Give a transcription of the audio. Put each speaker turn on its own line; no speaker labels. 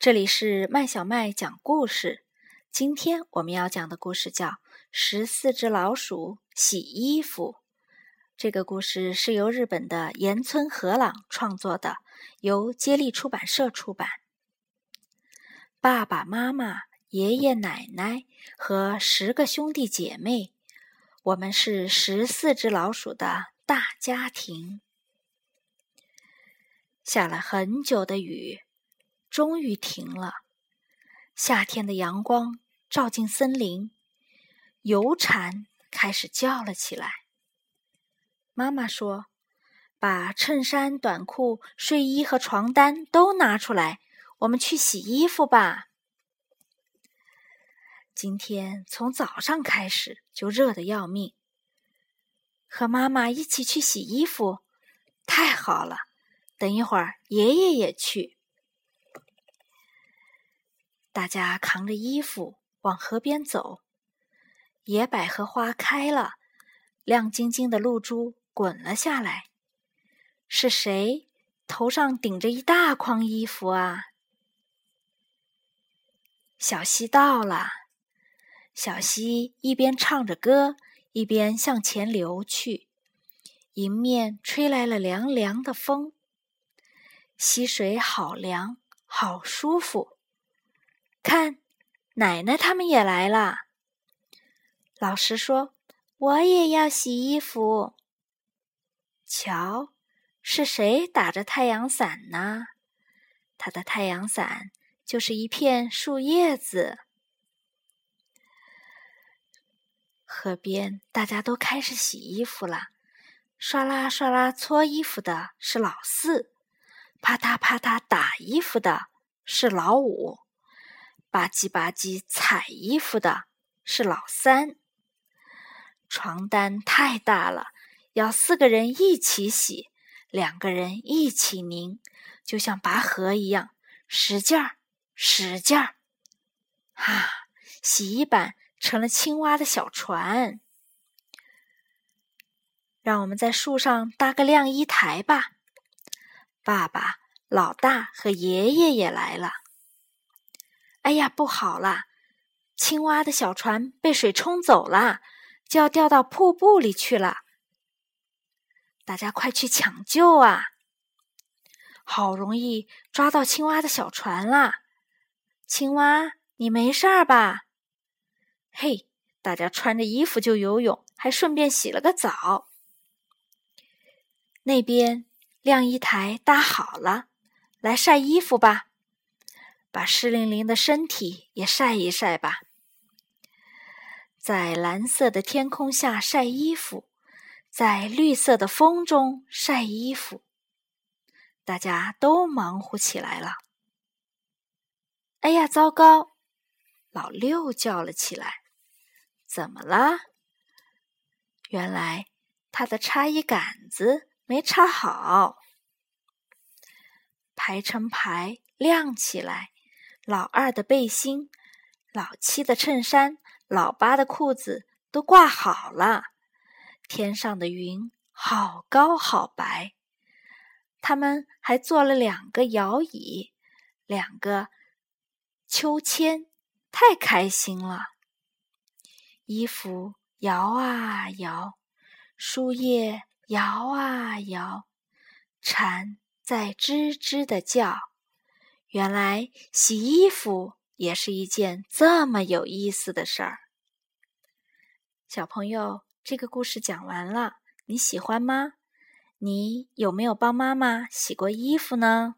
这里是麦小麦讲故事。今天我们要讲的故事叫《十四只老鼠洗衣服》。这个故事是由日本的岩村和朗创作的，由接力出版社出版。爸爸妈妈、爷爷奶奶和十个兄弟姐妹，我们是十四只老鼠的大家庭。下了很久的雨。终于停了。夏天的阳光照进森林，油蝉开始叫了起来。妈妈说：“把衬衫、短裤、睡衣和床单都拿出来，我们去洗衣服吧。”今天从早上开始就热得要命。和妈妈一起去洗衣服，太好了！等一会儿爷爷也去。大家扛着衣服往河边走，野百合花开了，亮晶晶的露珠滚了下来。是谁头上顶着一大筐衣服啊？小溪到了，小溪一边唱着歌，一边向前流去，迎面吹来了凉凉的风。溪水好凉，好舒服。看，奶奶他们也来了。老师说：“我也要洗衣服。”瞧，是谁打着太阳伞呢？他的太阳伞就是一片树叶子。河边，大家都开始洗衣服了。刷啦刷啦搓衣服的是老四，啪嗒啪嗒打衣服的是老五。吧唧吧唧踩衣服的是老三，床单太大了，要四个人一起洗，两个人一起拧，就像拔河一样，使劲儿，使劲儿，哈，洗衣板成了青蛙的小船。让我们在树上搭个晾衣台吧。爸爸、老大和爷爷也来了。哎呀，不好了！青蛙的小船被水冲走了，就要掉到瀑布里去了。大家快去抢救啊！好容易抓到青蛙的小船啦！青蛙，你没事儿吧？嘿，大家穿着衣服就游泳，还顺便洗了个澡。那边晾衣台搭好了，来晒衣服吧。把湿淋淋的身体也晒一晒吧，在蓝色的天空下晒衣服，在绿色的风中晒衣服，大家都忙活起来了。哎呀，糟糕！老六叫了起来：“怎么了？”原来他的插衣杆子没插好，排成排亮起来。老二的背心，老七的衬衫，老八的裤子都挂好了。天上的云好高好白，他们还做了两个摇椅，两个秋千，太开心了。衣服摇啊摇，树叶摇啊摇，蝉在吱吱的叫。原来洗衣服也是一件这么有意思的事儿。小朋友，这个故事讲完了，你喜欢吗？你有没有帮妈妈洗过衣服呢？